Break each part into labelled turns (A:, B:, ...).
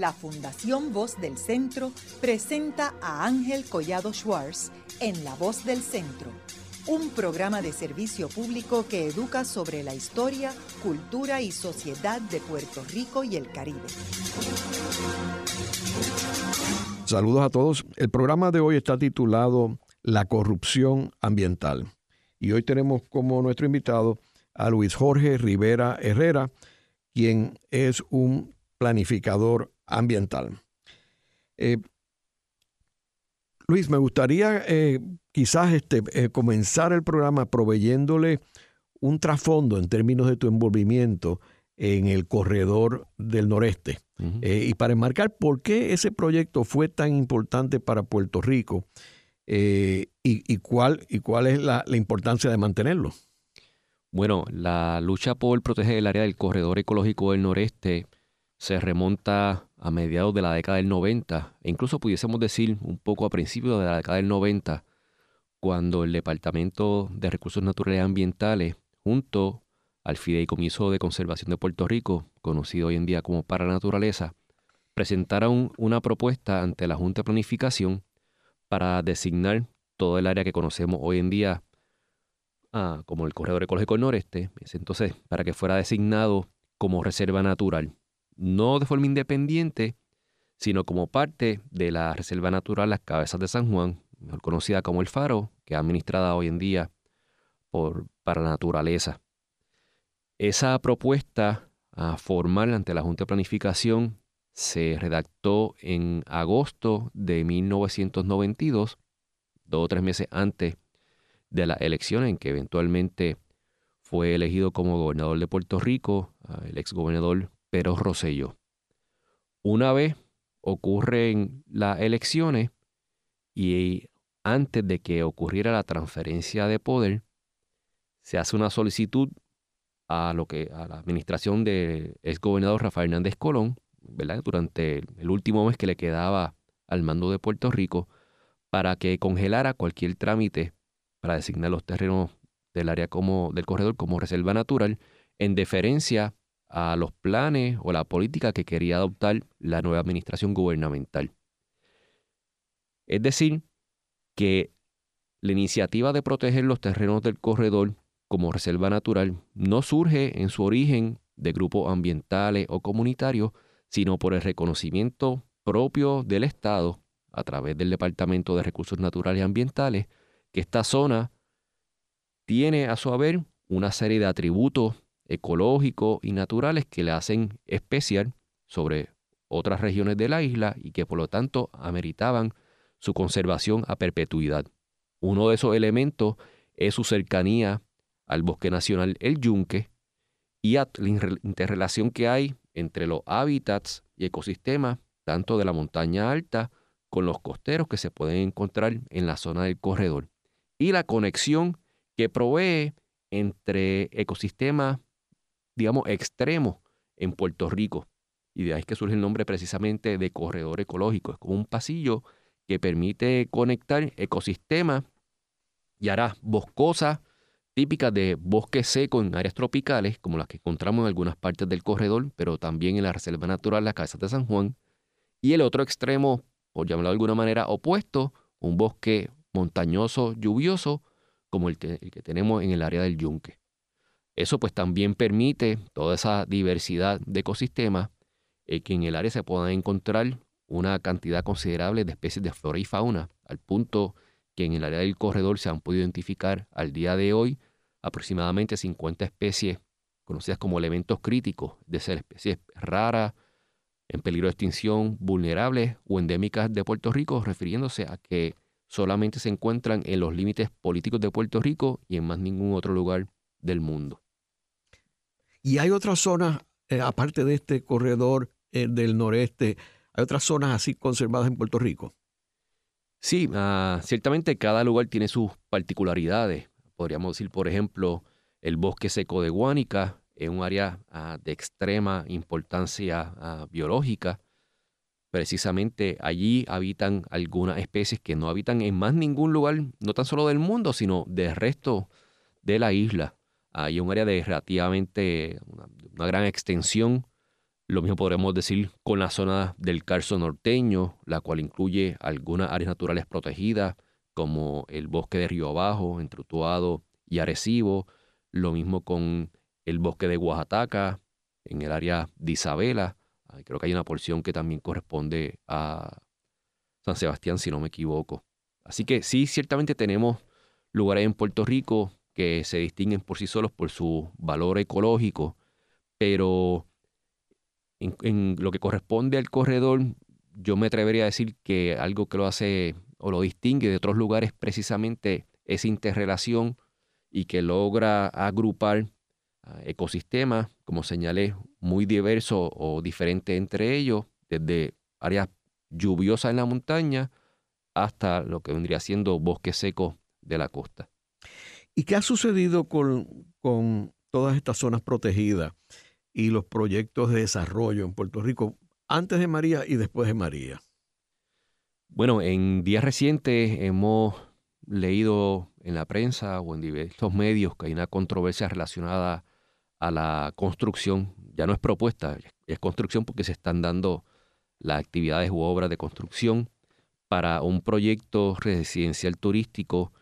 A: la Fundación Voz del Centro presenta a Ángel Collado Schwartz en La Voz del Centro, un programa de servicio público que educa sobre la historia, cultura y sociedad de Puerto Rico y el Caribe.
B: Saludos a todos. El programa de hoy está titulado La corrupción ambiental. Y hoy tenemos como nuestro invitado a Luis Jorge Rivera Herrera, quien es un planificador ambiental. Eh, Luis, me gustaría eh, quizás este, eh, comenzar el programa proveyéndole un trasfondo en términos de tu envolvimiento en el corredor del noreste. y para enmarcar por qué ese proyecto fue tan importante para Puerto Rico y, cuál, y cuál es la, la importancia de mantenerlo.
C: Bueno, la lucha por proteger el área del corredor ecológico del noreste se remonta a mediados de la década del 90, e incluso pudiésemos decir un poco a principios de la década del 90, cuando el Departamento de Recursos Naturales y Ambientales, junto al Fideicomiso de Conservación de Puerto Rico, conocido hoy en día como Para Naturaleza, presentaron una propuesta ante la Junta de Planificación para designar todo el área que conocemos hoy en día ah, como el Corredor Ecológico del Noreste, entonces para que fuera designado como reserva natural no de forma independiente, sino como parte de la Reserva Natural Las Cabezas de San Juan, mejor conocida como el Faro, que es administrada hoy en día por, para la naturaleza. Esa propuesta a formal ante la Junta de Planificación se redactó en agosto de 1992, dos o tres meses antes de la elección en que eventualmente fue elegido como gobernador de Puerto Rico, el exgobernador Rosselló. Una vez ocurren las elecciones y antes de que ocurriera la transferencia de poder, se hace una solicitud a lo que a la administración del exgobernador Rafael Hernández Colón, ¿verdad? durante el último mes que le quedaba al mando de Puerto Rico, para que congelara cualquier trámite para designar los terrenos del área como del corredor como reserva natural en deferencia a los planes o la política que quería adoptar la nueva administración gubernamental. Es decir, que la iniciativa de proteger los terrenos del corredor como reserva natural no surge en su origen de grupos ambientales o comunitarios, sino por el reconocimiento propio del Estado a través del Departamento de Recursos Naturales y Ambientales, que esta zona tiene a su haber una serie de atributos ecológicos y naturales que le hacen especial sobre otras regiones de la isla y que por lo tanto ameritaban su conservación a perpetuidad. Uno de esos elementos es su cercanía al bosque nacional El Yunque y la interrelación que hay entre los hábitats y ecosistemas tanto de la montaña alta con los costeros que se pueden encontrar en la zona del corredor y la conexión que provee entre ecosistemas digamos, extremo en Puerto Rico. Y de ahí es que surge el nombre precisamente de corredor ecológico. Es como un pasillo que permite conectar ecosistemas y áreas boscosas típicas de bosque seco en áreas tropicales, como las que encontramos en algunas partes del corredor, pero también en la Reserva Natural Las Cabezas de San Juan. Y el otro extremo, por llamarlo de alguna manera, opuesto, un bosque montañoso, lluvioso, como el, el que tenemos en el área del Yunque. Eso pues también permite toda esa diversidad de ecosistemas eh, que en el área se puedan encontrar una cantidad considerable de especies de flora y fauna, al punto que en el área del corredor se han podido identificar al día de hoy aproximadamente 50 especies conocidas como elementos críticos, de ser especies raras, en peligro de extinción, vulnerables o endémicas de Puerto Rico, refiriéndose a que solamente se encuentran en los límites políticos de Puerto Rico y en más ningún otro lugar del mundo.
B: Y hay otras zonas, eh, aparte de este corredor eh, del noreste, hay otras zonas así conservadas en Puerto Rico.
C: Sí, ah, ciertamente cada lugar tiene sus particularidades. Podríamos decir, por ejemplo, el bosque seco de Guánica es un área ah, de extrema importancia ah, biológica. Precisamente allí habitan algunas especies que no habitan en más ningún lugar, no tan solo del mundo, sino del resto de la isla. Hay un área de relativamente una, gran extensión Lo mismo podremos decir con la zona del Carso norteño, la cual incluye algunas áreas naturales protegidas, como el bosque de Río Abajo, entre Utuado y Arecibo. Lo mismo con el bosque de Oaxaca, en el área de Isabela. Creo que hay una porción que también corresponde a San Sebastián, si no me equivoco. Así que sí, ciertamente tenemos lugares en Puerto Rico que se distinguen por sí solos por su valor ecológico, pero en, lo que corresponde al corredor, yo me atrevería a decir que algo que lo hace o lo distingue de otros lugares precisamente es interrelación y que logra agrupar ah, ecosistemas, como señalé, muy diversos o diferentes entre ellos, desde áreas lluviosas en la montaña hasta lo que vendría siendo bosque seco de la costa.
B: ¿Y qué ha sucedido con, con todas estas zonas protegidas? y los proyectos de desarrollo en Puerto Rico antes de María y después de María?
C: Bueno, en días recientes hemos leído en la prensa o en diversos medios que hay una controversia relacionada a la construcción. Ya no es propuesta, es construcción porque se están dando las actividades u obras de construcción para un proyecto residencial turístico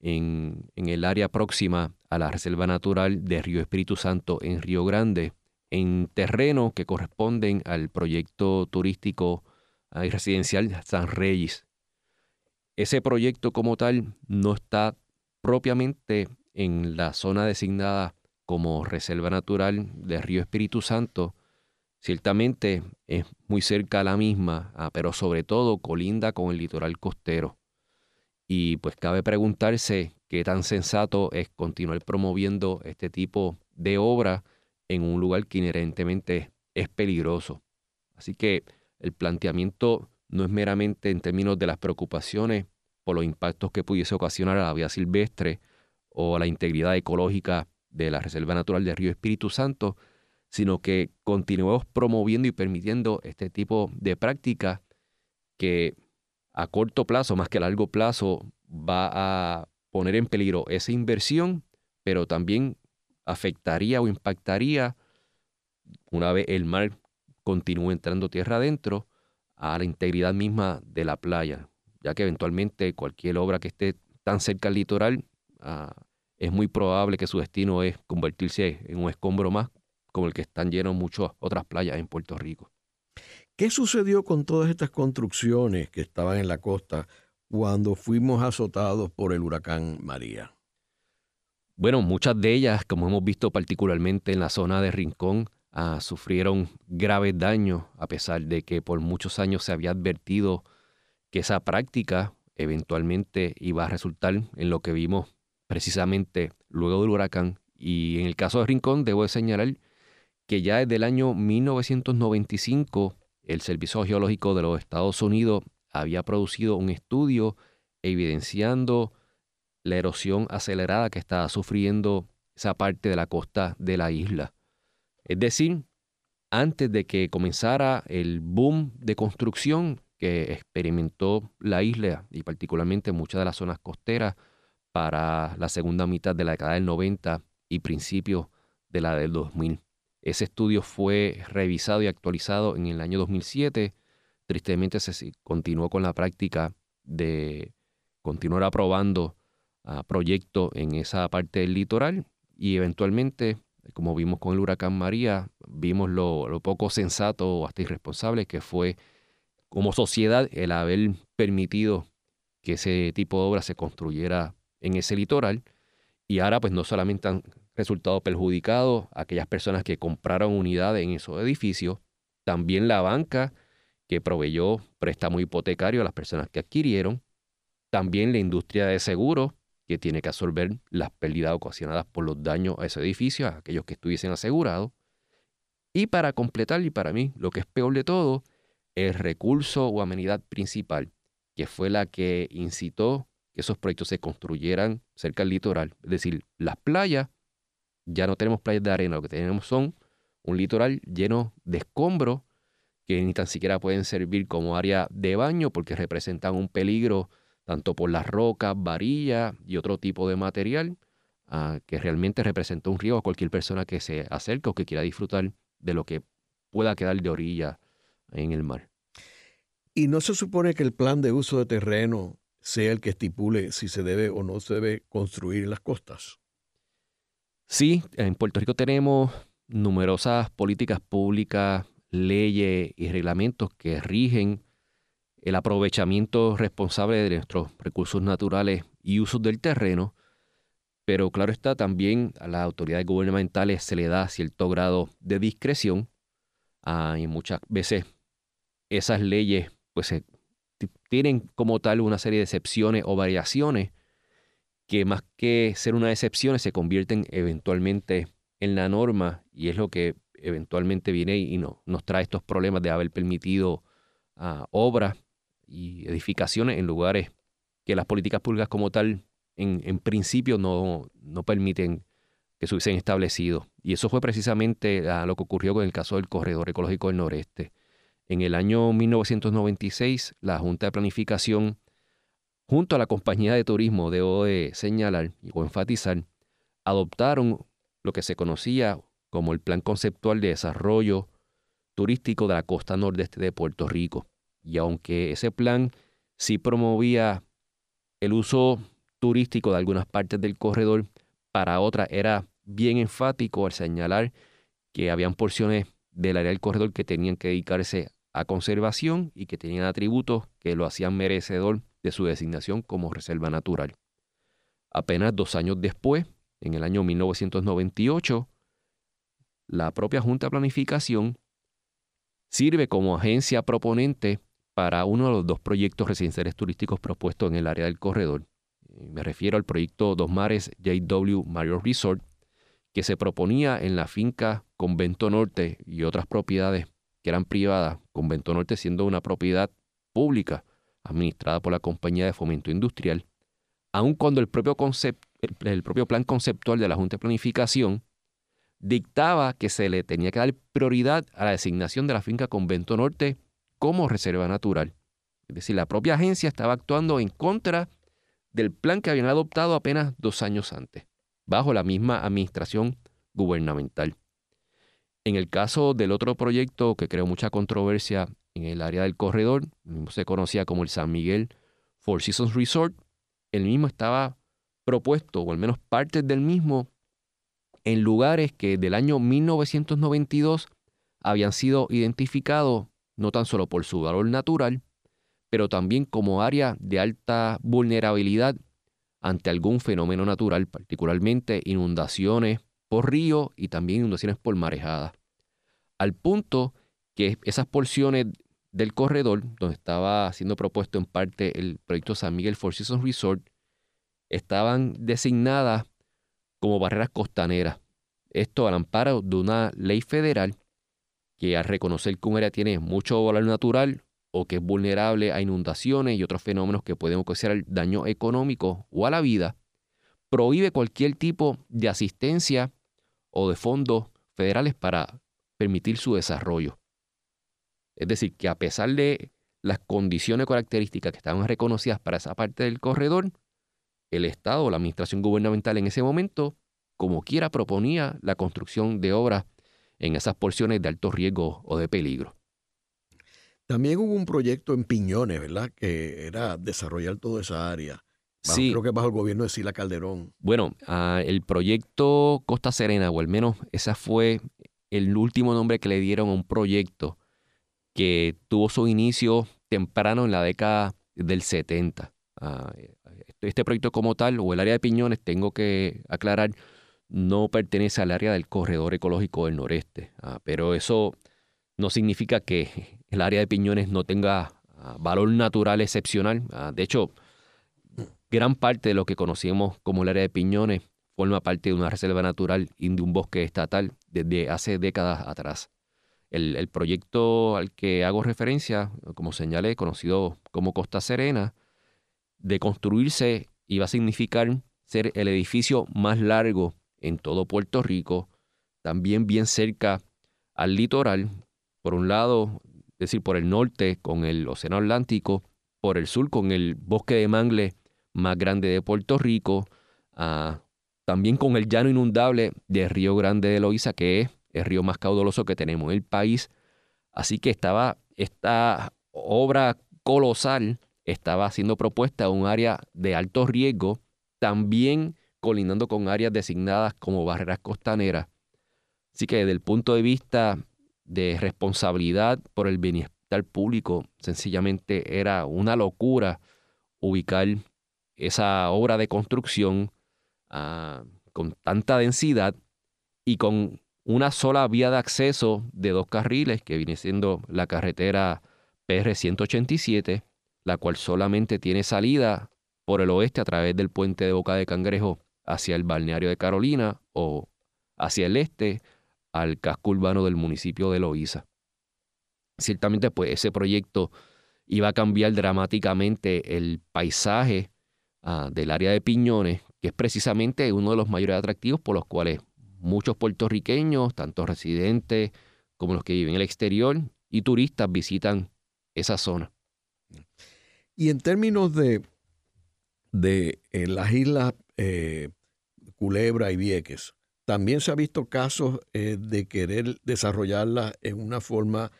C: en, el área próxima a la Reserva Natural de Río Espíritu Santo en Río Grande, en terreno que corresponden al proyecto turístico y residencial San Reyes. Ese proyecto como tal no está propiamente en la zona designada como Reserva Natural del Río Espíritu Santo. Ciertamente es muy cerca a la misma, ah, pero sobre todo colinda con el litoral costero. Y pues cabe preguntarse qué tan sensato es continuar promoviendo este tipo de obra en un lugar que inherentemente es peligroso. Así que el planteamiento no es meramente en términos de las preocupaciones por los impactos que pudiese ocasionar a la vida silvestre o a la integridad ecológica de la Reserva Natural del Río Espíritu Santo, sino que continuemos promoviendo y permitiendo este tipo de práctica que a corto plazo, más que a largo plazo, va a poner en peligro esa inversión, pero también afectaría o impactaría, una vez el mar continúe entrando tierra adentro, a la integridad misma de la playa, ya que eventualmente cualquier obra que esté tan cerca al litoral, ah, es muy probable que su destino es convertirse en un escombro más, como el que están llenos muchas otras playas en Puerto Rico.
B: ¿Qué sucedió con todas estas construcciones que estaban en la costa cuando fuimos azotados por el huracán María?
C: Bueno, muchas de ellas, como hemos visto particularmente en la zona de Rincón, ah, sufrieron graves daños, a pesar de que por muchos años se había advertido que esa práctica eventualmente iba a resultar en lo que vimos precisamente luego del huracán. Y en el caso de Rincón, debo señalar que ya desde el año 1995 el Servicio Geológico de los Estados Unidos había producido un estudio evidenciando la erosión acelerada que estaba sufriendo esa parte de la costa de la isla. Es decir, antes de que comenzara el boom de construcción que experimentó la isla y particularmente muchas de las zonas costeras para la segunda mitad de la década del 90 y principios de la del 2000. Ese estudio fue revisado y actualizado en el año 2007. Tristemente se continuó con la práctica de continuar aprobando proyecto en esa parte del litoral y eventualmente, como vimos con el huracán María, vimos lo, poco sensato o hasta irresponsable que fue como sociedad el haber permitido que ese tipo de obra se construyera en ese litoral y ahora pues no solamente han resultado perjudicados aquellas personas que compraron unidades en esos edificios, también la banca que proveyó préstamo hipotecario a las personas que adquirieron, también la industria de seguros que tiene que absorber las pérdidas ocasionadas por los daños a ese edificio, a aquellos que estuviesen asegurados. Y para completar, y para mí, lo que es peor de todo, el recurso o amenidad principal, que fue la que incitó que esos proyectos se construyeran cerca del litoral. Es decir, las playas, ya no tenemos playas de arena, lo que tenemos son un litoral lleno de escombros que ni tan siquiera pueden servir como área de baño porque representan un peligro tanto por las rocas, varillas y otro tipo de material ah, que realmente representa un riesgo a cualquier persona que se acerque o que quiera disfrutar de lo que pueda quedar de orilla en el mar.
B: ¿Y no se supone que el plan de uso de terreno sea el que estipule si se debe o no se debe construir las costas?
C: Sí, en Puerto Rico tenemos numerosas políticas públicas, leyes y reglamentos que rigen el aprovechamiento responsable de nuestros recursos naturales y usos del terreno, pero claro está, también a las autoridades gubernamentales se le da cierto grado de discreción. Y muchas veces esas leyes pues tienen como tal una serie de excepciones o variaciones que más que ser una excepción se convierten eventualmente en la norma y es lo que eventualmente viene y no, nos trae estos problemas de haber permitido ah, obras y edificaciones en lugares que las políticas públicas como tal en, principio no, no, permiten que se hubiesen establecido. Y eso fue precisamente ah, lo que ocurrió con el caso del Corredor Ecológico del Noreste. En el año 1996, la Junta de Planificación, junto a la compañía de turismo, debo de señalar o enfatizar, adoptaron lo que se conocía como el Plan Conceptual de Desarrollo Turístico de la Costa Nordeste de Puerto Rico. Y aunque ese plan sí promovía el uso turístico de algunas partes del corredor, para otras era bien enfático al señalar que habían porciones del área del corredor que tenían que dedicarse a conservación y que tenían atributos que lo hacían merecedor de su designación como reserva natural. Apenas dos años después, en el año 1998, la propia Junta de Planificación sirve como agencia proponente para uno de los dos proyectos residenciales turísticos propuestos en el área del corredor. Me refiero al proyecto Dos Mares JW Marriott Resort, que se proponía en la finca Convento Norte y otras propiedades que eran privadas, Convento Norte siendo una propiedad pública administrada por la Compañía de Fomento Industrial, aun cuando el propio, el propio plan conceptual de la Junta de Planificación dictaba que se le tenía que dar prioridad a la designación de la finca Convento Norte como reserva natural. Es decir, la propia agencia estaba actuando en contra del plan que habían adoptado apenas dos años antes, bajo la misma administración gubernamental. En el caso del otro proyecto que creó mucha controversia en el área del corredor, se conocía como el San Miguel Four Seasons Resort, el mismo estaba propuesto, o al menos partes del mismo, en lugares que del año 1992 habían sido identificados no tan solo por su valor natural, pero también como área de alta vulnerabilidad ante algún fenómeno natural, particularmente inundaciones, por río y también inundaciones por marejada. Al punto que esas porciones del corredor, donde estaba siendo propuesto en parte el proyecto San Miguel Four Seasons Resort, estaban designadas como barreras costaneras. Esto al amparo de una ley federal que al reconocer que un área tiene mucho valor natural o que es vulnerable a inundaciones y otros fenómenos que pueden ocasionar daño económico o a la vida, prohíbe cualquier tipo de asistencia o de fondos federales para permitir su desarrollo. Es decir, que a pesar de las condiciones características que estaban reconocidas para esa parte del corredor, el Estado o la administración gubernamental en ese momento, como quiera, proponía la construcción de obras en esas porciones de alto riesgo o de peligro.
B: También hubo un proyecto en Piñones, ¿verdad? Que era desarrollar toda esa área sí. Creo que bajo el gobierno de Sila Calderón.
C: Bueno, ah, el proyecto Costa Serena, o al menos ese fue el último nombre que le dieron a un proyecto que tuvo su inicio temprano en la década del 70. Ah, este proyecto como tal, o el área de Piñones, tengo que aclarar, no pertenece al área del corredor ecológico del noreste. Ah, pero eso no significa que el área de Piñones no tenga valor natural excepcional. de hecho, Gran parte de lo que conocemos como el área de Piñones forma parte de una reserva natural y de un bosque estatal desde hace décadas atrás. El, proyecto al que hago referencia, como señalé, conocido como Costa Serena, de construirse iba a significar ser el edificio más largo en todo Puerto Rico, también bien cerca al litoral, por un lado, es decir, por el norte con el Océano Atlántico, por el sur con el bosque de mangle más grande de Puerto Rico, ah, también con el llano inundable de Río Grande de Loíza, que es el río más caudaloso que tenemos en el país, Así que estaba esta obra colosal estaba siendo propuesta un área de alto riesgo, también colindando con áreas designadas como barreras costaneras. Así que desde el punto de vista de responsabilidad por el bienestar público, sencillamente era una locura ubicar esa obra de construcción ah, con tanta densidad y con una sola vía de acceso de dos carriles, que viene siendo la carretera PR-187, la cual solamente tiene salida por el oeste a través del puente de Boca de Cangrejo hacia el balneario de Carolina o hacia el este al casco urbano del municipio de Loíza. Ciertamente, pues ese proyecto iba a cambiar dramáticamente el paisaje ah, del área de Piñones, que es precisamente uno de los mayores atractivos por los cuales muchos puertorriqueños, tanto residentes como los que viven en el exterior y turistas visitan esa zona.
B: Y en términos de, de eh, las islas eh, Culebra y Vieques, también se ha visto casos eh, de querer desarrollarlas en una forma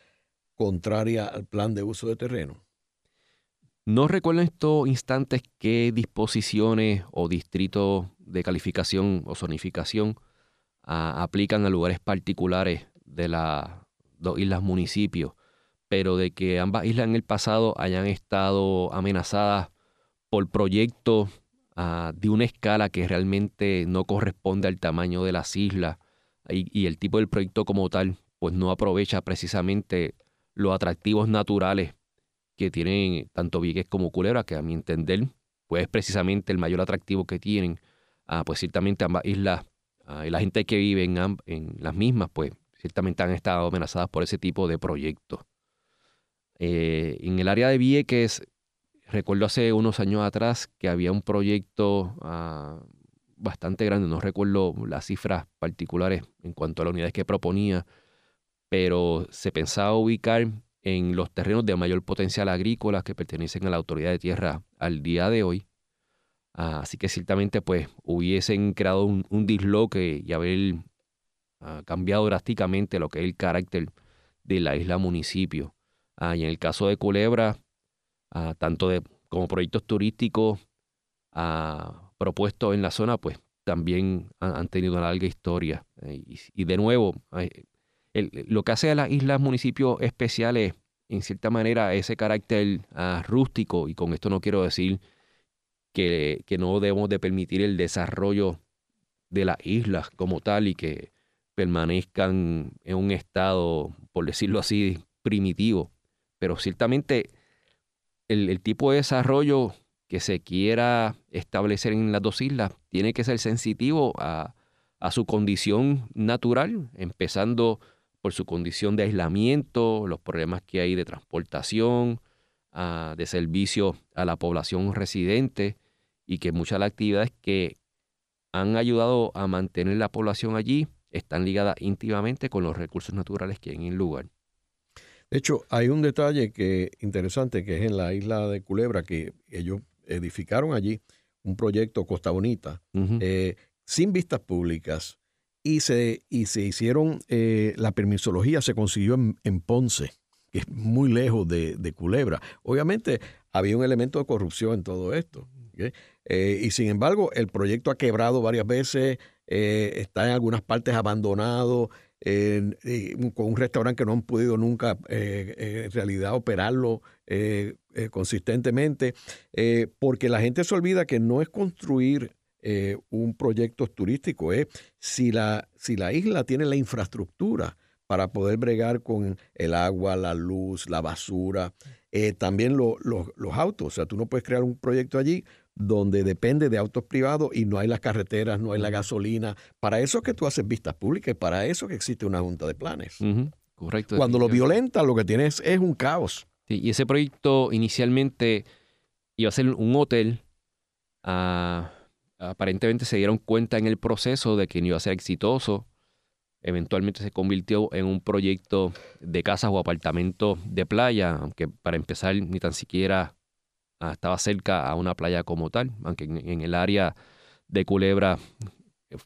B: contraria al plan de uso de terreno.
C: No recuerdo en estos instantes qué disposiciones o distritos de calificación o zonificación ah, aplican a lugares particulares de las dos islas municipios, pero de que ambas islas en el pasado hayan estado amenazadas por proyectos ah, de una escala que realmente no corresponde al tamaño de las islas y, el tipo del proyecto como tal, pues no aprovecha precisamente los atractivos naturales que tienen tanto Vieques como Culebra, que a mi entender, pues es precisamente el mayor atractivo que tienen, ah, pues ciertamente ambas islas ah, y la gente que vive en, las mismas, pues ciertamente han estado amenazadas por ese tipo de proyectos. Eh, en el área de Vieques, recuerdo hace unos años atrás que había un proyecto ah, bastante grande, no recuerdo las cifras particulares en cuanto a las unidades que proponía, pero se pensaba ubicar en los terrenos de mayor potencial agrícola que pertenecen a la autoridad de tierra al día de hoy. Ah, así que ciertamente pues hubiesen creado un, disloque y haber ah, cambiado drásticamente lo que es el carácter de la isla municipio. Ah, y en el caso de Culebra, tanto de, como proyectos turísticos propuestos en la zona, pues también han, tenido una larga historia. Eh, y, de nuevo, lo que hace a las islas municipios especiales, en cierta manera, ese carácter rústico, y con esto no quiero decir que, no debemos de permitir el desarrollo de las islas como tal y que permanezcan en un estado, por decirlo así, primitivo. Pero ciertamente el, tipo de desarrollo que se quiera establecer en las dos islas tiene que ser sensitivo a, su condición natural, empezando por su condición de aislamiento, los problemas que hay de transportación, ah, de servicio a la población residente y que muchas de las actividades que han ayudado a mantener la población allí están ligadas íntimamente con los recursos naturales que hay en el lugar.
B: De hecho, hay un detalle que interesante que es en la isla de Culebra, que ellos edificaron allí un proyecto Costa Bonita, eh, sin vistas públicas, y se, y se hicieron, eh, la permisología se consiguió en, Ponce, que es muy lejos de, Culebra. Obviamente había un elemento de corrupción en todo esto. Eh, y sin embargo, el proyecto ha quebrado varias veces, está en algunas partes abandonado con un restaurante que no han podido nunca eh, eh, en realidad operarlo eh, consistentemente, porque la gente se olvida que no es construir un proyecto turístico, es si la, si la isla tiene la infraestructura para poder bregar con el agua, la luz, la basura, también los autos. O sea, tú no puedes crear un proyecto allí donde depende de autos privados y no hay las carreteras, no hay la gasolina. Para eso es que tú haces vistas públicas y para eso que existe una junta de planes.
C: Correcto.
B: Cuando lo violenta, lo que tienes es un caos.
C: y ese proyecto inicialmente iba a ser un hotel. Ah, aparentemente se dieron cuenta en el proceso de que no iba a ser exitoso. Eventualmente se convirtió en un proyecto de casas o apartamentos de playa, aunque para empezar ni tan siquiera Ah, estaba cerca a una playa como tal, aunque en, el área de Culebra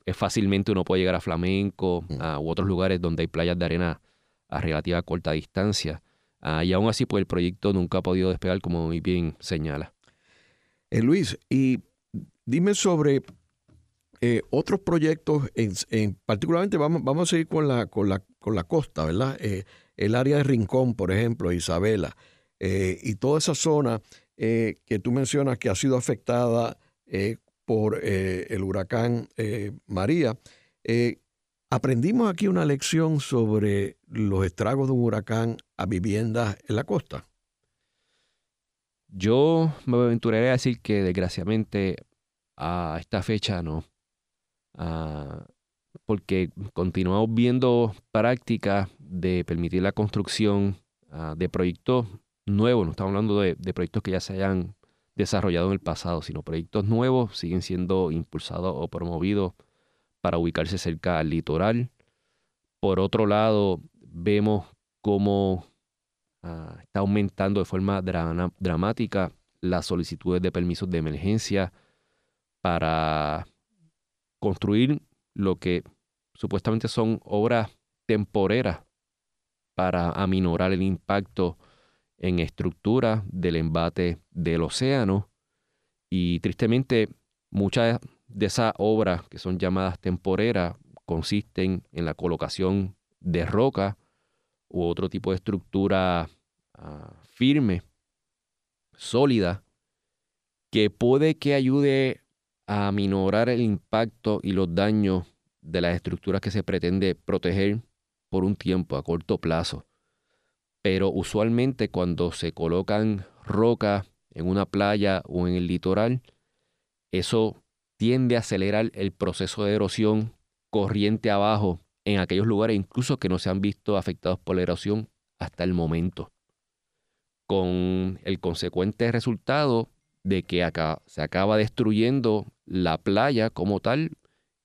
C: es fácilmente uno puede llegar a Flamenco mm. u otros lugares donde hay playas de arena a relativa corta distancia. Ah, y aún así, pues el proyecto nunca ha podido despegar, como muy bien señala.
B: Eh, Luis, y dime sobre eh, otros proyectos, en, particularmente vamos, vamos a seguir con la, con la, con la costa, ¿verdad? Eh, el área de Rincón, por ejemplo, Isabela, y toda esa zona que tú mencionas que ha sido afectada por el huracán María. Aprendimos aquí una lección sobre los estragos de un huracán a viviendas en la costa.
C: Yo me aventuraría a decir que desgraciadamente a esta fecha no. Ah, porque continuamos viendo prácticas de permitir la construcción ah, de proyectos nuevos. No estamos hablando de, proyectos que ya se hayan desarrollado en el pasado, sino proyectos nuevos siguen siendo impulsados o promovidos para ubicarse cerca al litoral. Por otro lado, vemos cómo Ah, está aumentando de forma dramática las solicitudes de permisos de emergencia para construir lo que supuestamente son obras temporeras para aminorar el impacto en estructura del embate del océano. Y tristemente, muchas de esas obras que son llamadas temporeras consisten en la colocación de roca u otro tipo de estructura ah, firme, sólida, que puede que ayude a minorar el impacto y los daños de las estructuras que se pretende proteger por un tiempo, a corto plazo. Pero usualmente cuando se colocan rocas en una playa o en el litoral, eso tiende a acelerar el proceso de erosión corriente abajo en aquellos lugares incluso que no se han visto afectados por la erosión hasta el momento, con el consecuente resultado de que acá se acaba destruyendo la playa como tal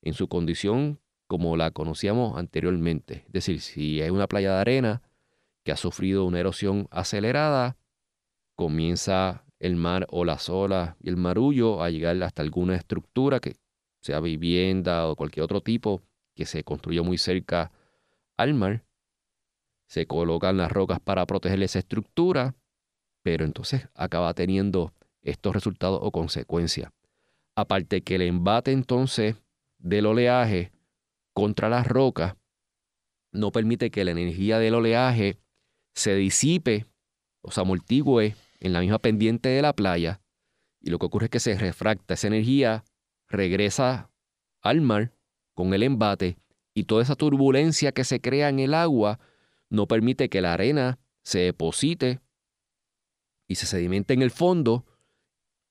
C: en su condición como la conocíamos anteriormente. Es decir, si hay una playa de arena que ha sufrido una erosión acelerada, comienza el mar o las olas y el marullo a llegar hasta alguna estructura que sea vivienda o cualquier otro tipo que se construyó muy cerca al mar. Se colocan las rocas para proteger esa estructura, pero entonces acaba teniendo estos resultados o consecuencias. Aparte que el embate entonces del oleaje contra las rocas no permite que la energía del oleaje se disipe o se amortigüe en la misma pendiente de la playa y lo que ocurre es que se refracta esa energía, regresa al mar con el embate y toda esa turbulencia que se crea en el agua no permite que la arena se deposite y se sedimente en el fondo.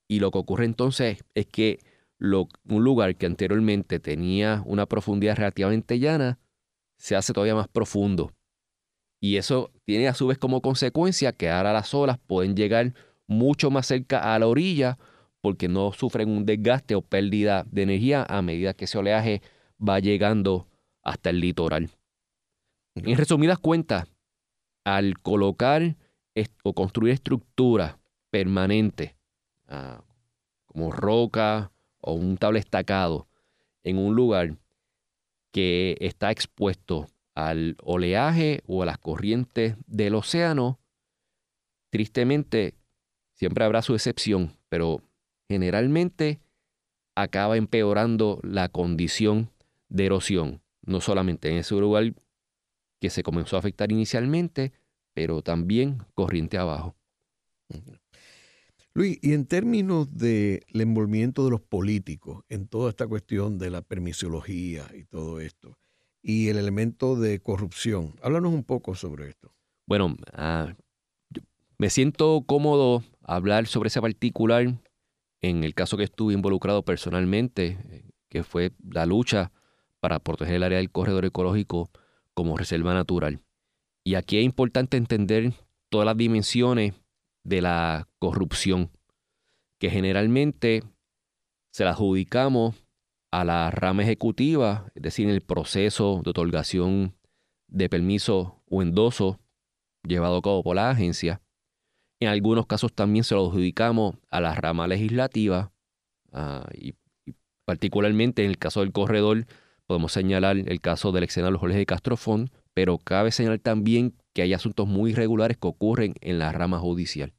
C: Y lo que ocurre entonces es que un lugar que anteriormente tenía una profundidad relativamente llana se hace todavía más profundo. Y eso tiene a su vez como consecuencia que ahora las olas pueden llegar mucho más cerca a la orilla porque no sufren un desgaste o pérdida de energía a medida que ese oleaje va llegando hasta el litoral. En resumidas cuentas, al colocar o construir estructuras permanentes, ah, como roca o un tabla estacado, en un lugar que está expuesto al oleaje o a las corrientes del océano, tristemente siempre habrá su excepción, pero generalmente acaba empeorando la condición de erosión, no solamente en ese lugar que se comenzó a afectar inicialmente, pero también corriente abajo.
B: Luis, y en términos del envolvimiento de los políticos en toda esta cuestión de la permisología y todo esto, y el elemento de corrupción, háblanos un poco sobre esto.
C: Bueno, ah, me siento cómodo hablar sobre ese particular en el caso que estuve involucrado personalmente, eh, que fue la lucha para proteger el área del corredor ecológico como reserva natural. Y aquí es importante entender todas las dimensiones de la corrupción, que generalmente se la adjudicamos a la rama ejecutiva, es decir, en el proceso de otorgación de permiso o endoso llevado a cabo por la agencia. En algunos casos también se lo adjudicamos a la rama legislativa ah, y, particularmente en el caso del corredor Podemos señalar el caso del ex senador Jorge de Castrofón, pero cabe señalar también que hay asuntos muy irregulares que ocurren en la rama judicial.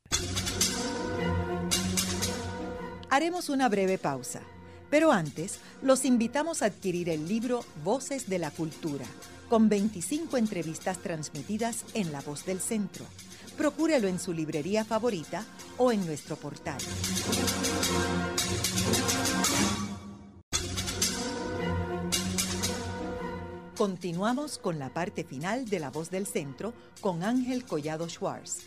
A: Haremos una breve pausa, pero antes los invitamos a adquirir el libro Voces de la Cultura, con 25 entrevistas transmitidas en La Voz del Centro. Procúrelo en su librería favorita o en nuestro portal. Continuamos con la parte final de La Voz del Centro con Ángel Collado Schwartz.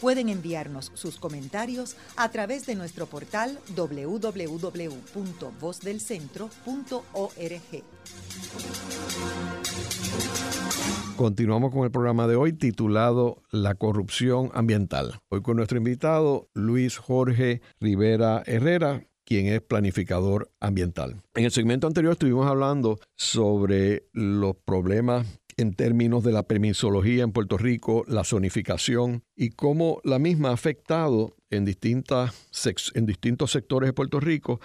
A: Pueden enviarnos sus comentarios a través de nuestro portal www.vozdelcentro.org.
B: Continuamos con el programa de hoy titulado La corrupción ambiental. Hoy con nuestro invitado Luis Jorge Rivera Herrera, quien es planificador ambiental. En el segmento anterior estuvimos hablando sobre los problemas en términos de la permisología en Puerto Rico, la zonificación y cómo la misma ha afectado en, distintas, en distintos sectores de Puerto Rico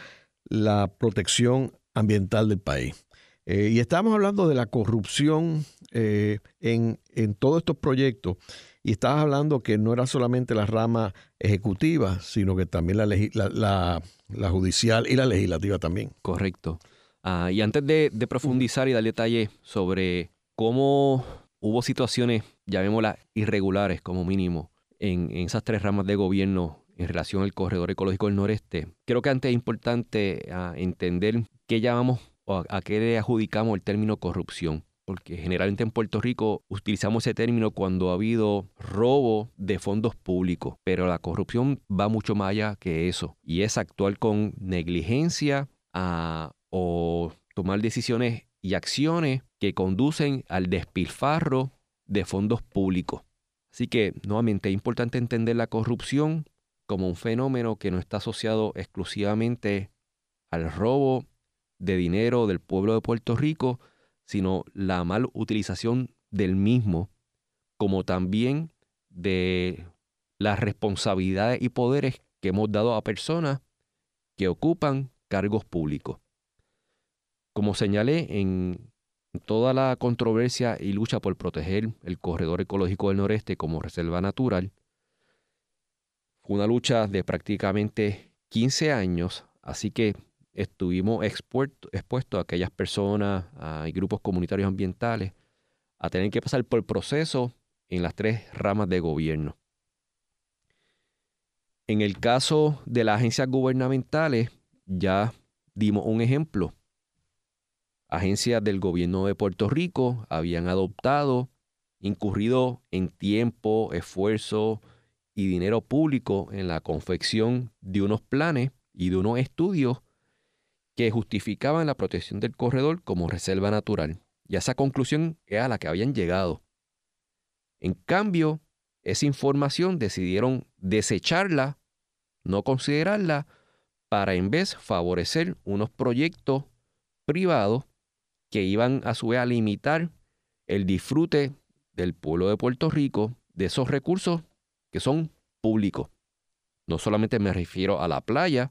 B: la protección ambiental del país. Eh, y estamos hablando de la corrupción eh, en, en todos estos proyectos y estabas hablando que no era solamente la rama ejecutiva, sino que también la, la, judicial y la legislativa también.
C: Correcto. Ah, y antes de, profundizar y dar detalles sobre cómo hubo situaciones, llamémoslas irregulares como mínimo, en, esas tres ramas de gobierno en relación al corredor ecológico del noreste, creo que antes es importante ah, entender qué llamamos o a qué le adjudicamos el término corrupción porque generalmente en Puerto Rico utilizamos ese término cuando ha habido robo de fondos públicos, pero la corrupción va mucho más allá que eso, y es actuar con negligencia ah, o tomar decisiones y acciones que conducen al despilfarro de fondos públicos. Así que, nuevamente, es importante entender la corrupción como un fenómeno que no está asociado exclusivamente al robo de dinero del pueblo de Puerto Rico, sino la mal utilización del mismo, como también de las responsabilidades y poderes que hemos dado a personas que ocupan cargos públicos. Como señalé en toda la controversia y lucha por proteger el corredor ecológico del noreste como reserva natural, fue una lucha de prácticamente 15 años, así que estuvimos expuestos a aquellas personas y grupos comunitarios ambientales a tener que pasar por el proceso en las tres ramas de gobierno. En el caso de las agencias gubernamentales, ya dimos un ejemplo. Agencias del gobierno de Puerto Rico habían adoptado, incurrido en tiempo, esfuerzo y dinero público en la confección de unos planes y de unos estudios que justificaban la protección del corredor como reserva natural. Y a esa conclusión era a la que habían llegado. En cambio, esa información decidieron desecharla, no considerarla, para en vez favorecer unos proyectos privados que iban a su vez a limitar el disfrute del pueblo de Puerto Rico de esos recursos que son públicos. No solamente me refiero a la playa,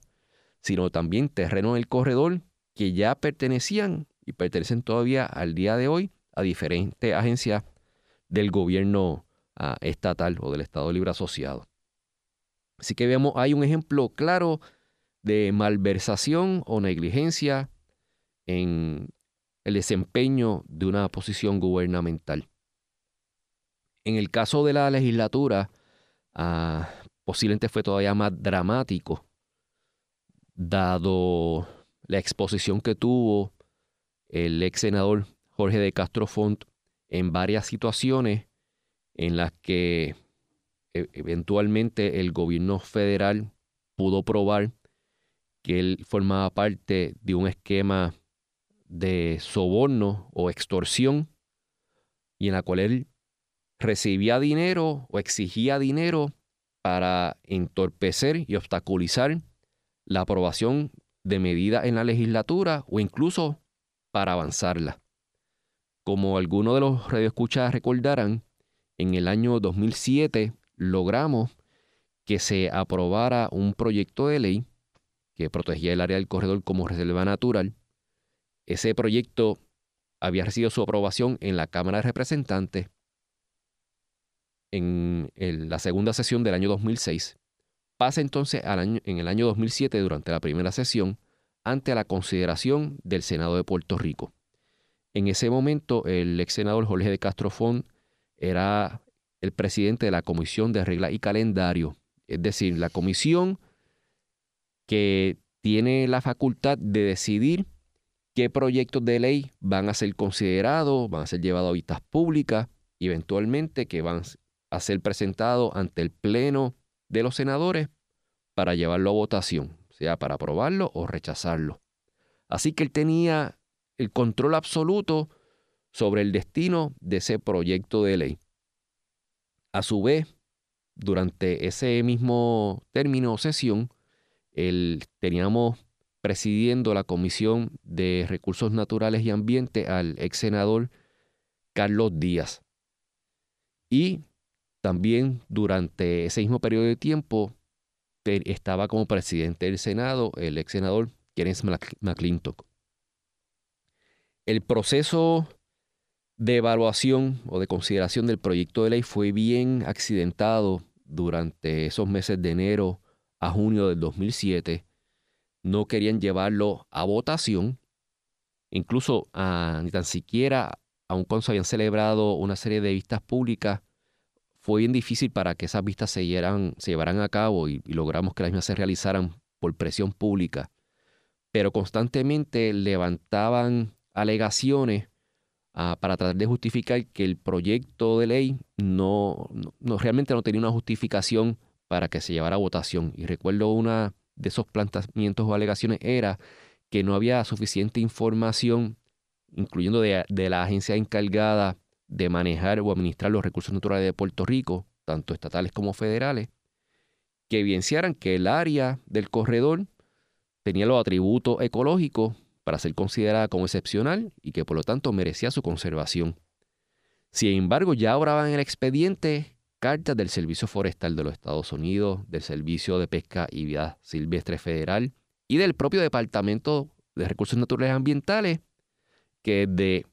C: sino también terrenos del corredor que ya pertenecían y pertenecen todavía al día de hoy a diferentes agencias del gobierno ah, estatal o del Estado Libre Asociado. Así que vemos, hay un ejemplo claro de malversación o negligencia en el desempeño de una posición gubernamental. En el caso de la legislatura, ah, posiblemente fue todavía más dramático, dado la exposición que tuvo el ex senador Jorge de Castro Font en varias situaciones en las que e, eventualmente el gobierno federal pudo probar que él formaba parte de un esquema de soborno o extorsión y en la cual él recibía dinero o exigía dinero para entorpecer y obstaculizar la aprobación de medidas en la legislatura o incluso para avanzarla. Como algunos de los radioescuchas recordarán, en el año 2007 logramos que se aprobara un proyecto de ley que protegía el área del corredor como reserva natural. Ese proyecto había recibido su aprobación en la Cámara de Representantes en la segunda sesión del año 2006. Pasa entonces en el año 2007, durante la primera sesión, ante la consideración del Senado de Puerto Rico. En ese momento, el ex senador Jorge de Castrofón era el presidente de la Comisión de Reglas y Calendario, es decir, la comisión que tiene la facultad de decidir qué proyectos de ley van a ser considerados, van a ser llevados a vistas públicas, eventualmente que van a ser presentados ante el Pleno de los senadores para llevarlo a votación, sea para aprobarlo o rechazarlo. Así que él tenía el control absoluto sobre el destino de ese proyecto de ley. A su vez, durante ese mismo término o sesión, el, teníamos presidiendo la Comisión de Recursos Naturales y Ambiente al ex senador Carlos Díaz. Y también durante ese mismo periodo de tiempo estaba como presidente del Senado el ex senador Kenneth McClintock. El proceso de evaluación o de consideración del proyecto de ley fue bien accidentado durante esos meses de enero a junio del 2007. No querían llevarlo a votación. Incluso ah, ni tan siquiera, aun cuando se habían celebrado una serie de vistas públicas, fue bien difícil para que esas vistas se, llevaran a cabo y, logramos que las mismas se realizaran por presión pública. Pero constantemente levantaban alegaciones ah, para tratar de justificar que el proyecto de ley no, no, realmente no tenía una justificación para que se llevara a votación. Y recuerdo una de esos planteamientos o alegaciones era que no había suficiente información, incluyendo de la agencia encargada de manejar o administrar los recursos naturales de Puerto Rico, tanto estatales como federales, que evidenciaran que el área del corredor tenía los atributos ecológicos para ser considerada como excepcional y que por lo tanto merecía su conservación. Sin embargo, ya obraban en el expediente cartas del Servicio Forestal de los Estados Unidos, del Servicio de Pesca y Vida Silvestre Federal y del propio Departamento de Recursos Naturales Ambientales, que de,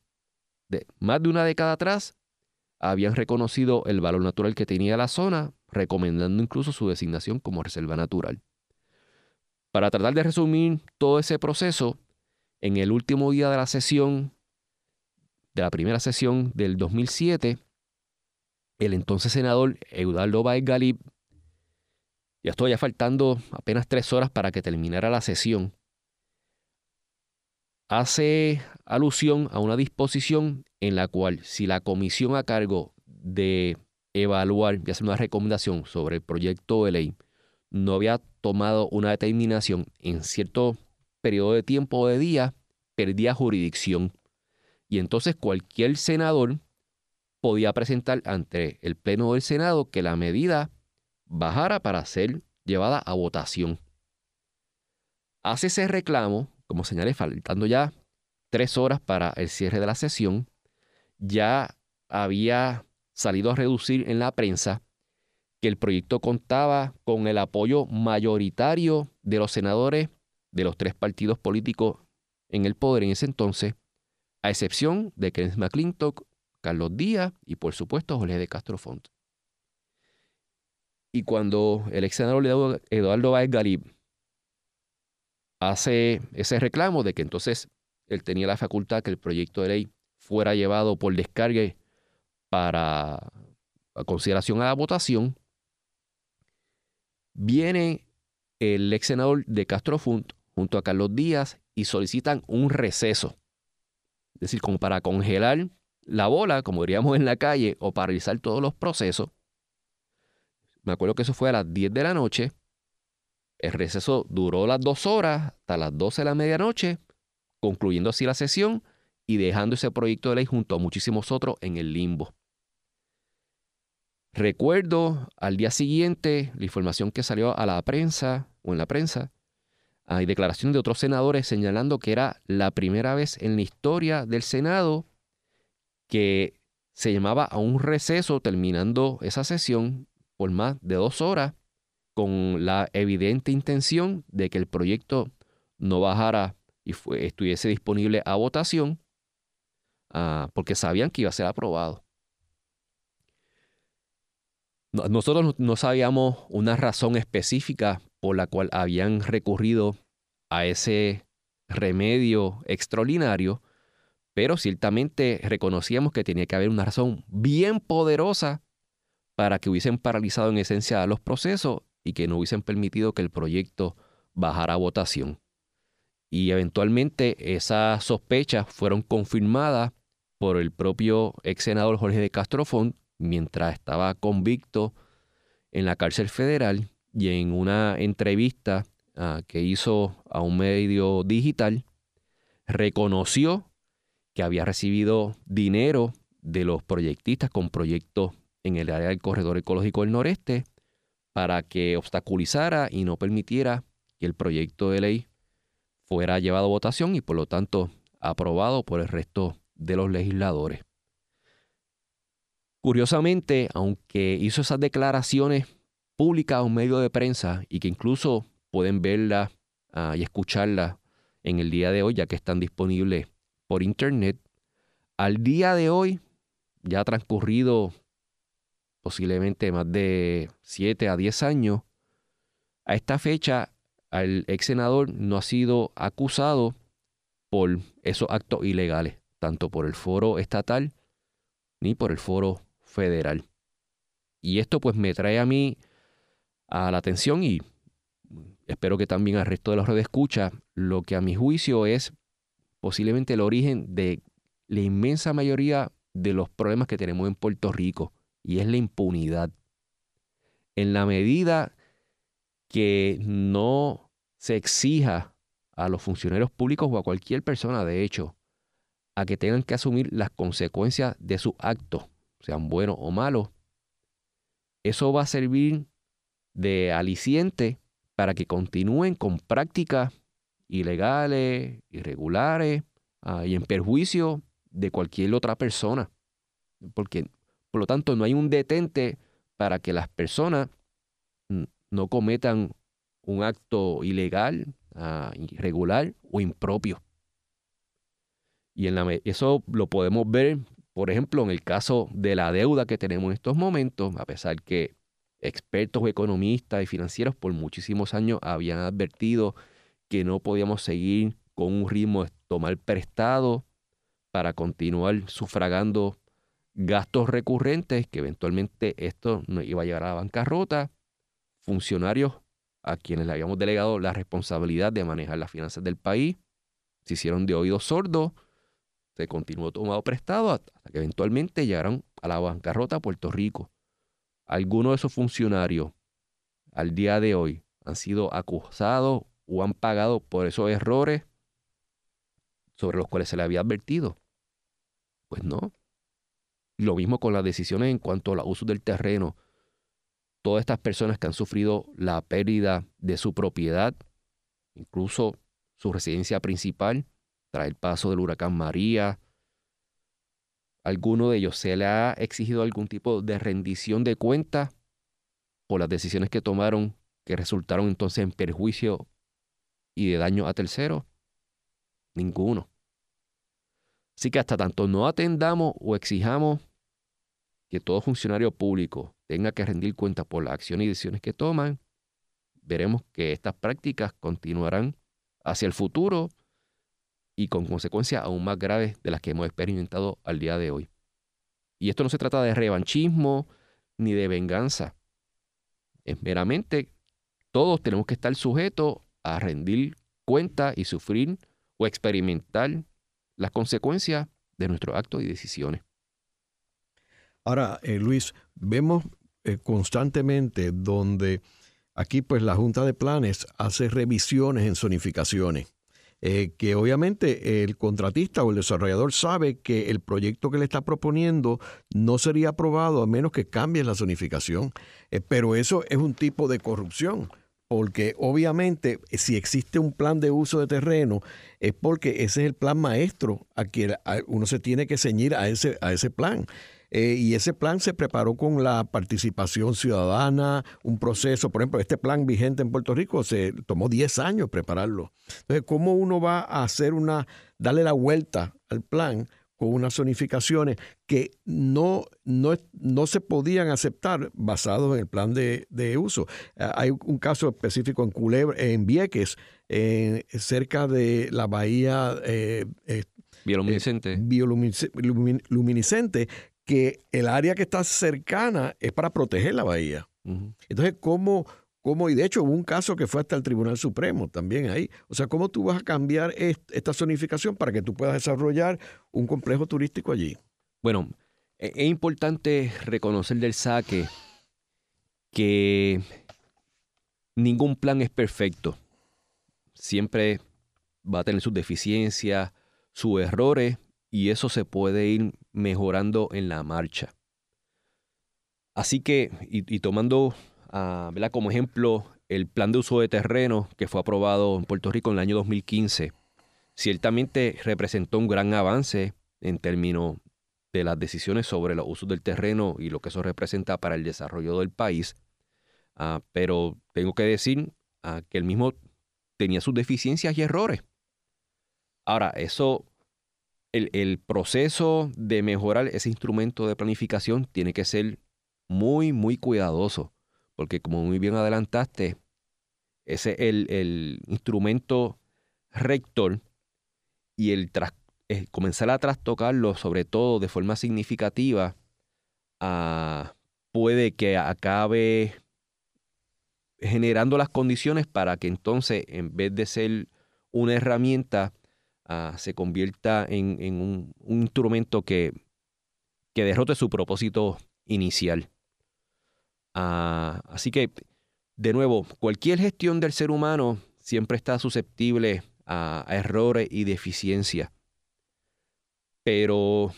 C: de más de una década atrás habían reconocido el valor natural que tenía la zona, recomendando incluso su designación como reserva natural. Para tratar de resumir todo ese proceso, en el último día de la sesión, de la primera sesión del 2007, el entonces senador Eudaldo Baez Galip, ya estoy ya faltando apenas tres horas para que terminara la sesión, hace alusión a una disposición en la cual si la comisión a cargo de evaluar y hacer una recomendación sobre el proyecto de ley no había tomado una determinación en cierto periodo de tiempo o de día, perdía jurisdicción. Y entonces cualquier senador podía presentar ante el Pleno del Senado que la medida bajara para ser llevada a votación. Hace ese reclamo, como señalé, faltando ya tres horas para el cierre de la sesión, ya había salido a reducir en la prensa que el proyecto contaba con el apoyo mayoritario de los senadores de los tres partidos políticos en el poder en ese entonces, a excepción de Kenneth McClintock, Carlos Díaz y por supuesto Jorge de Castro Font. Y cuando el ex senador Eduardo Baez Galib hace ese reclamo de que entonces él tenía la facultad que el proyecto de ley fuera llevado por descargue para consideración a la votación, viene el ex senador de Castro Font junto a Carlos Díaz y solicitan un receso. Es decir, como para congelar la bola, como diríamos en la calle, o paralizar todos los procesos. Me acuerdo que eso fue a las 10 de la noche. El receso duró las dos horas, hasta las 12 de la medianoche, concluyendo así la sesión y dejando ese proyecto de ley junto a muchísimos otros en el limbo. Recuerdo al día siguiente la información que salió a la prensa o en la prensa hay declaraciones de otros senadores señalando que era la primera vez en la historia del Senado que se llamaba a un receso terminando esa sesión por más de dos horas con la evidente intención de que el proyecto no bajara y estuviese disponible a votación ah, porque sabían que iba a ser aprobado. Nosotros no sabíamos una razón específica por la cual habían recurrido a ese remedio extraordinario, pero ciertamente reconocíamos que tenía que haber una razón bien poderosa para que hubiesen paralizado en esencia los procesos y que no hubiesen permitido que el proyecto bajara a votación. Y eventualmente esas sospechas fueron confirmadas por el propio ex senador Jorge de Castrofón mientras estaba convicto en la cárcel federal y en una entrevista ah, que hizo a un medio digital, reconoció que había recibido dinero de los proyectistas con proyectos en el área del corredor ecológico del noreste para que obstaculizara y no permitiera que el proyecto de ley fuera llevado a votación y por lo tanto aprobado por el resto de los legisladores. Curiosamente, aunque hizo esas declaraciones públicas a un medio de prensa y que incluso pueden verla ah, y escucharla en el día de hoy, ya que están disponibles por internet, al día de hoy, ya transcurrido posiblemente más de 7 a 10 años, a esta fecha el ex senador no ha sido acusado por esos actos ilegales, tanto por el foro estatal ni por el foro federal. Y esto pues me trae a mí a la atención y espero que también al resto de los redes escucha lo que a mi juicio es posiblemente el origen de la inmensa mayoría de los problemas que tenemos en Puerto Rico y es la impunidad. En la medida que no se exija a los funcionarios públicos o a cualquier persona, de hecho, a que tengan que asumir las consecuencias de sus actos, sean buenos o malos, eso va a servir de aliciente para que continúen con prácticas ilegales, irregulares ah, y en perjuicio de cualquier otra persona. Porque, por lo tanto, no hay un detente para que las personas no cometan un acto ilegal, uh, irregular o impropio. Y en eso lo podemos ver, por ejemplo, en el caso de la deuda que tenemos en estos momentos, a pesar que expertos economistas y financieros por muchísimos años habían advertido que no podíamos seguir con un ritmo de tomar prestado para continuar sufragando gastos recurrentes, que eventualmente esto nos iba a llevar a la bancarrota, funcionarios a quienes le habíamos delegado la responsabilidad de manejar las finanzas del país, se hicieron de oídos sordos, se continuó tomando prestado hasta que eventualmente llegaron a la bancarrota a Puerto Rico. Algunos de esos funcionarios al día de hoy han sido acusados o han pagado por esos errores sobre los cuales se le había advertido. Pues no. Lo mismo con las decisiones en cuanto al uso del terreno todas estas personas que han sufrido la pérdida de su propiedad, incluso su residencia principal, tras el paso del huracán María. ¿Alguno de ellos se le ha exigido algún tipo de rendición de cuenta por las decisiones que tomaron que resultaron entonces en perjuicio y de daño a terceros? Ninguno. Así que hasta tanto no atendamos o exijamos que todo funcionario público tenga que rendir cuenta por las acciones y decisiones que toman, veremos que estas prácticas continuarán hacia el futuro y con consecuencias aún más graves de las que hemos experimentado al día de hoy. Y esto no se trata de revanchismo ni de venganza. Es meramente todos tenemos que estar sujetos a rendir cuenta y sufrir o experimentar las consecuencias de nuestros actos y decisiones.
B: Ahora, eh, Luis, vemos eh, constantemente donde aquí pues la Junta de Planes hace revisiones en zonificaciones. Eh, que obviamente el contratista o el desarrollador sabe que el proyecto que le está proponiendo no sería aprobado a menos que cambie la zonificación. pero eso es un tipo de corrupción, porque obviamente si existe un plan de uso de terreno es porque ese es el plan maestro a que uno se tiene que ceñir a ese, a ese plan. Eh, y ese plan se preparó con la participación ciudadana, un proceso, por ejemplo, este plan vigente en Puerto Rico se tomó 10 años prepararlo. Entonces, ¿cómo uno va a hacer una, darle la vuelta al plan con unas zonificaciones que no, no, no se podían aceptar basados en el plan de, uso. Ah, hay un caso específico en Culebra, en Vieques, cerca de la bahía
C: eh, eh, bioluminiscente.
B: bioluminiscente, que el área que está cercana es para proteger la bahía. Entonces, ¿cómo, ¿cómo? Y de hecho hubo un caso que fue hasta el Tribunal Supremo también ahí. O sea, ¿cómo tú vas a cambiar esta zonificación para que tú puedas desarrollar un complejo turístico allí?
C: Bueno, e, es importante reconocer del saque que ningún plan es perfecto. Siempre va a tener sus deficiencias, sus errores, y eso se puede ir mejorando en la marcha. Así que, y, tomando uh, como ejemplo el plan de uso de terreno que fue aprobado en Puerto Rico en el año 2015, ciertamente representó un gran avance en términos de las decisiones sobre los usos del terreno y lo que eso representa para el desarrollo del país. Ah, pero tengo que decir ah, que el mismo tenía sus deficiencias y errores. Ahora, eso el, proceso de mejorar ese instrumento de planificación tiene que ser muy, muy cuidadoso, porque como muy bien adelantaste, ese es el, instrumento rector y el eh, comenzar a trastocarlo, sobre todo de forma significativa, ah, puede que acabe generando las condiciones para que entonces, en vez de ser una herramienta, Ah, se convierta en, un, instrumento que, que, derrote su propósito inicial. Ah, así que, de nuevo, cualquier gestión del ser humano siempre está susceptible a, errores y deficiencias. Pero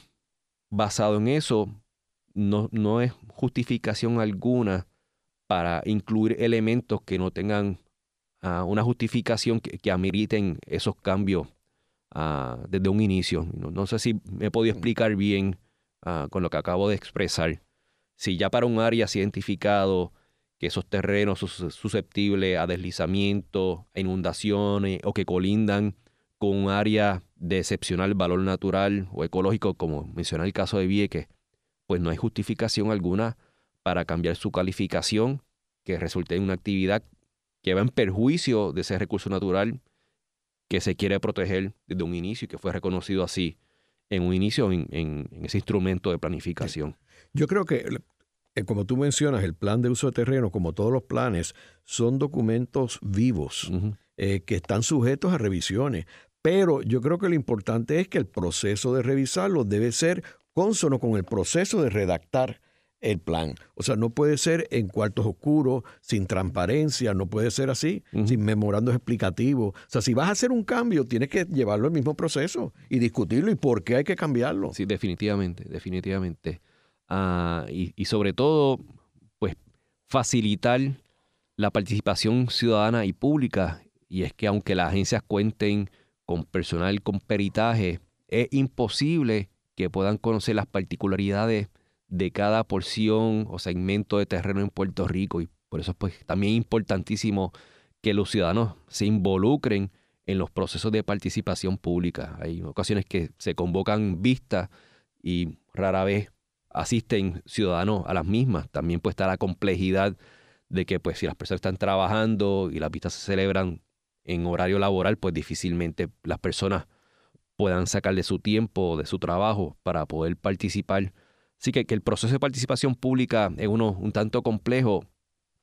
C: basado en eso, no, no es justificación alguna para incluir elementos que no tengan ah, una justificación que, que, ameriten esos cambios Ah, desde un inicio. No, sé si me he podido explicar bien ah, con lo que acabo de expresar. Si ya para un área se ha identificado que esos terrenos son susceptibles a deslizamiento, a inundaciones o que colindan con un área de excepcional valor natural o ecológico, como menciona el caso de Vieques, pues no hay justificación alguna para cambiar su calificación que resulte en una actividad que va en perjuicio de ese recurso natural que se quiere proteger desde un inicio y que fue reconocido así en un inicio en, ese instrumento de planificación.
B: Yo creo que, eh, como tú mencionas, el plan de uso de terreno, como todos los planes, son documentos vivos eh, que están sujetos a revisiones. Pero yo creo que lo importante es que el proceso de revisarlo debe ser consono con el proceso de redactar el plan. O sea, no puede ser en cuartos oscuros, sin transparencia, no puede ser así, sin memorandos explicativos. O sea, si vas a hacer un cambio, tienes que llevarlo al mismo proceso y discutirlo y por qué hay que cambiarlo.
C: Sí, definitivamente, definitivamente. Ah, y, y sobre todo, pues, facilitar la participación ciudadana y pública. Y es que aunque las agencias cuenten con personal con peritaje, es imposible que puedan conocer las particularidades de cada porción o segmento de terreno en Puerto Rico y por eso pues también importantísimo que los ciudadanos se involucren en los procesos de participación pública. Hay ocasiones que se convocan vistas y rara vez asisten ciudadanos a las mismas. También puede estar la complejidad de que pues si las personas están trabajando y las vistas se celebran en horario laboral, pues difícilmente las personas puedan sacar de su tiempo, de su trabajo para poder participar Así que, que el proceso de participación pública es uno un tanto complejo,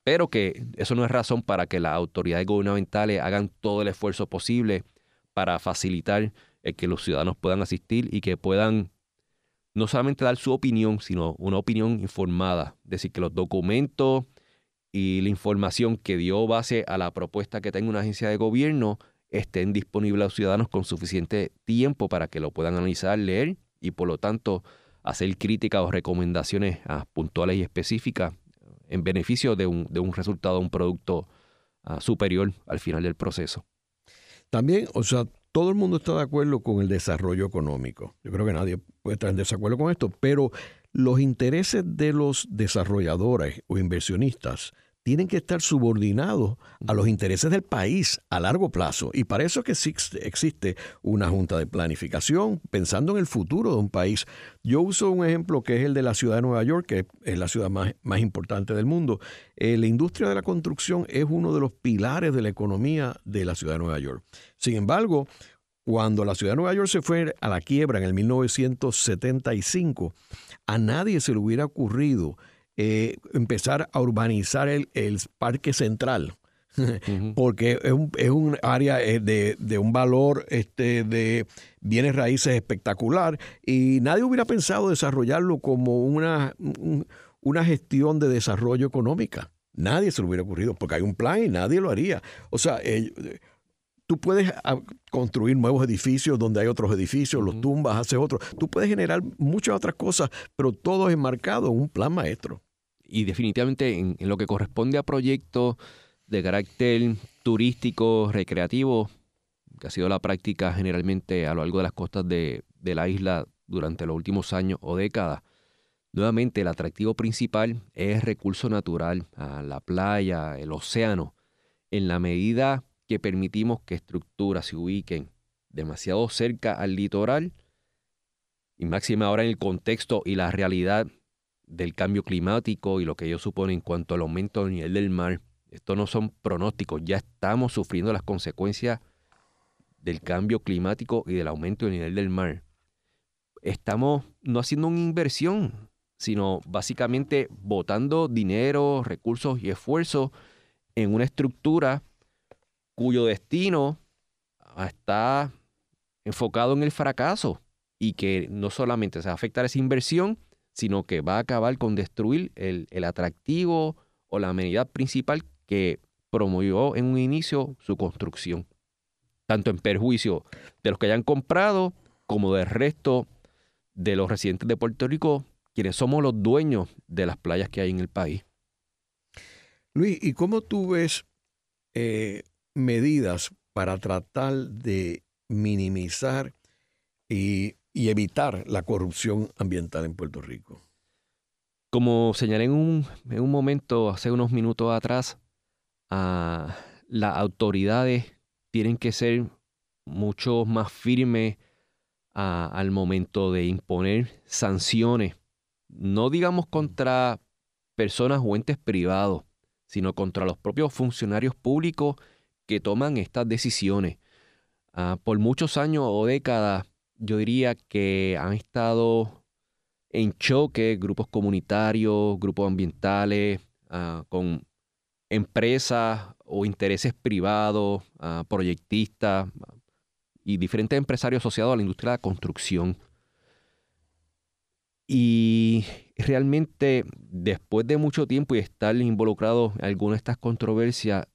C: pero que eso no es razón para que las autoridades gubernamentales hagan todo el esfuerzo posible para facilitar que los ciudadanos puedan asistir y que puedan no solamente dar su opinión, sino una opinión informada. Es decir, que los documentos y la información que dio base a la propuesta que tenga una agencia de gobierno estén disponibles a los ciudadanos con suficiente tiempo para que lo puedan analizar, leer y por lo tanto hacer críticas o recomendaciones ah, puntuales y específicas en beneficio de un, de un resultado, un producto ah, superior al final del proceso.
B: También, o sea, todo el mundo está de acuerdo con el desarrollo económico. Yo creo que nadie puede estar en desacuerdo con esto, pero los intereses de los desarrolladores o inversionistas tienen que estar subordinados a los intereses del país a largo plazo. Y para eso que existe una junta de planificación pensando en el futuro de un país. Yo uso un ejemplo que es el de la ciudad de Nueva York, que es la ciudad más, más importante del mundo. Eh, la industria de la construcción es uno de los pilares de la economía de la ciudad de Nueva York. Sin embargo, cuando la ciudad de Nueva York se fue a la quiebra en el 1975, a nadie se le hubiera ocurrido eh, empezar a urbanizar el, parque central. porque es un, es un área eh, de, un valor este, de bienes raíces espectacular y nadie hubiera pensado desarrollarlo como una, una gestión de desarrollo económica. Nadie se lo hubiera ocurrido porque hay un plan y nadie lo haría. O sea, eh, tú puedes ah, construir nuevos edificios donde hay otros edificios, los tumbas, haces otros. Tú puedes generar muchas otras cosas, pero todo es enmarcado en un plan maestro
C: y definitivamente en, lo que corresponde a proyectos de carácter turístico, recreativo, que ha sido la práctica generalmente a lo largo de las costas de, la isla durante los últimos años o décadas. Nuevamente, el atractivo principal es recurso natural, la playa, el océano. En la medida que permitimos que estructuras se ubiquen demasiado cerca al litoral, y máxima ahora en el contexto y la realidad del cambio climático y lo que ello supone en cuanto al aumento del nivel del mar. Esto no son pronósticos, ya estamos sufriendo las consecuencias del cambio climático y del aumento del nivel del mar. Estamos no haciendo una inversión, sino básicamente botando dinero, recursos y esfuerzos en una estructura cuyo destino está enfocado en el fracaso y que no solamente se va a afectar esa inversión, sino que va a acabar con destruir el, atractivo o la amenidad principal que promovió en un inicio su construcción, tanto en perjuicio de los que hayan comprado como del resto de los residentes de Puerto Rico, quienes somos los dueños de las playas que hay en el país.
B: Luis, ¿y cómo tú ves eh, medidas para tratar de minimizar y y evitar la corrupción ambiental en Puerto Rico.
C: Como señalé en un, en un momento, hace unos minutos atrás, ah, las autoridades tienen que ser mucho más firmes ah, al momento de imponer sanciones, no digamos contra personas o entes privados, sino contra los propios funcionarios públicos que toman estas decisiones. Ah, por muchos años o décadas, yo diría que han estado en choque grupos comunitarios, grupos ambientales, ah, con empresas o intereses privados, ah, proyectistas y diferentes empresarios asociados a la industria de la construcción. Y realmente después de mucho tiempo y estar involucrado en alguna de estas controversias,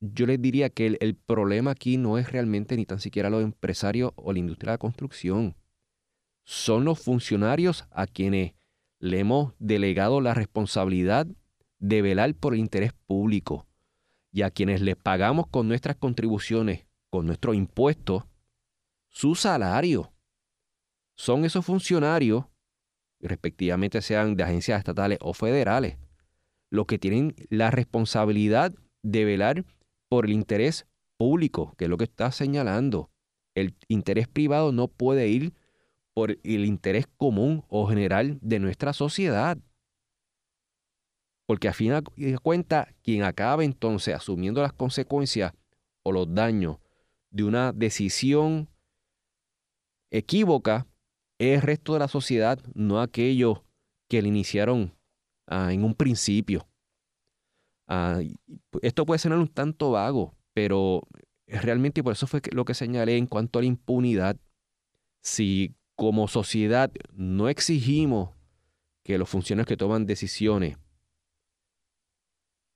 C: yo les diría que el, problema aquí no es realmente ni tan siquiera los empresarios o la industria de la construcción. Son los funcionarios a quienes le hemos delegado la responsabilidad de velar por el interés público y a quienes les pagamos con nuestras contribuciones, con nuestros impuestos, su salario. Son esos funcionarios, respectivamente sean de agencias estatales o federales, los que tienen la responsabilidad de velar por el interés público, que es lo que está señalando. El interés privado no puede ir por el interés común o general de nuestra sociedad. Porque a fin de cuentas, quien acaba entonces asumiendo las consecuencias o los daños de una decisión equívoca es el resto de la sociedad, no aquellos que le iniciaron ah, en un principio. Ah, esto puede ser un tanto vago, pero realmente por eso fue lo que señalé en cuanto a la impunidad. Si como sociedad no exigimos que los funcionarios que toman decisiones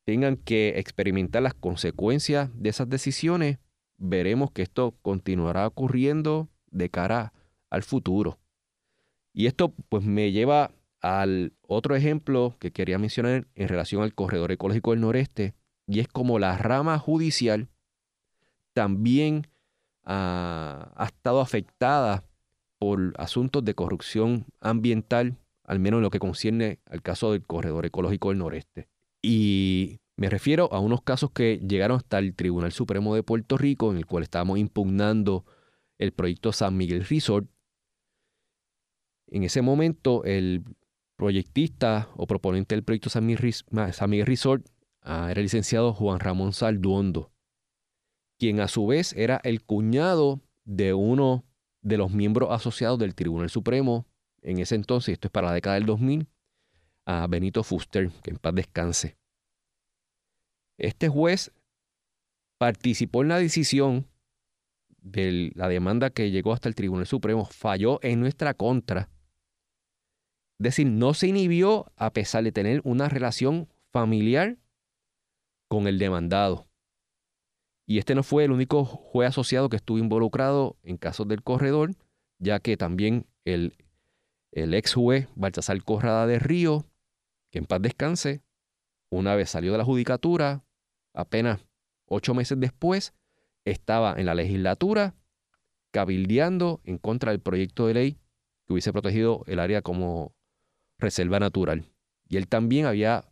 C: tengan que experimentar las consecuencias de esas decisiones, veremos que esto continuará ocurriendo de cara al futuro. Y esto pues me lleva al otro ejemplo que quería mencionar en relación al corredor ecológico del noreste, y es como la rama judicial también ha, estado afectada por asuntos de corrupción ambiental, al menos en lo que concierne al caso del corredor ecológico del noreste. Y Me refiero a unos casos que llegaron hasta el Tribunal Supremo de Puerto Rico, en el cual estábamos impugnando el proyecto San Miguel Resort. En ese momento, el proyectista o proponente del proyecto San Miguel Resort ah, era el licenciado Juan Ramón Salduondo, quien a su vez era el cuñado de uno de los miembros asociados del Tribunal Supremo en ese entonces, esto es para la década del 2000, a Benito Fuster, que en paz descanse. Este juez participó en la decisión de la demanda que llegó hasta el Tribunal Supremo, falló en nuestra contra. Decir, no se inhibió a pesar de tener una relación familiar con el demandado. Y este no fue el único juez asociado que estuvo involucrado en casos del corredor, ya que también el, el ex juez Baltasar Corrada de Río, que en paz descanse, una vez salió de la judicatura, apenas ocho meses después, estaba en la legislatura cabildeando en contra del proyecto de ley que hubiese protegido el área como reserva natural. Y él también había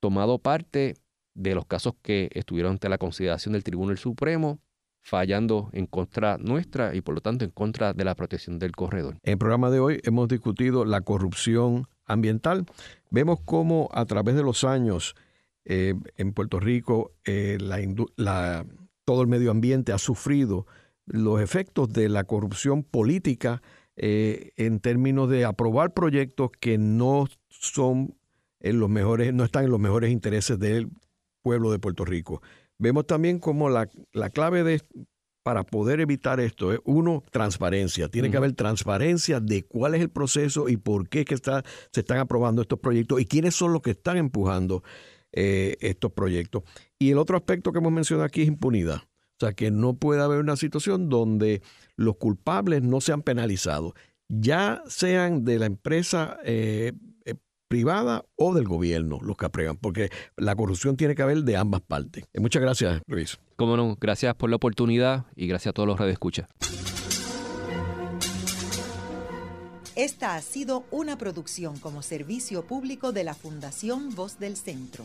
C: tomado parte de los casos que estuvieron ante la consideración del Tribunal Supremo, fallando en contra nuestra y por lo tanto en contra de la protección del corredor.
B: En el programa de hoy hemos discutido la corrupción ambiental. Vemos cómo a través de los años eh, en Puerto Rico eh, todo el medio ambiente ha sufrido los efectos de la corrupción política eh, en términos de aprobar proyectos que no son en los mejores, no están en los mejores intereses del pueblo de Puerto Rico. Vemos también como la, clave de, para poder evitar esto es, uno, transparencia. Tiene que haber transparencia de cuál es el proceso y por qué que está, se están aprobando estos proyectos y quiénes son los que están empujando eh, estos proyectos. Y el otro aspecto que hemos mencionado aquí es impunidad. O sea, que no puede haber una situación donde los culpables no sean penalizados, ya sean de la empresa eh, privada o del gobierno los que aprueban, porque la corrupción tiene que haber de ambas partes. Eh, muchas gracias, Luis.
C: Cómo no, gracias por la oportunidad y gracias a todos los radioescuchas.
A: Esta ha sido una producción como servicio público de la Fundación Voz del Centro.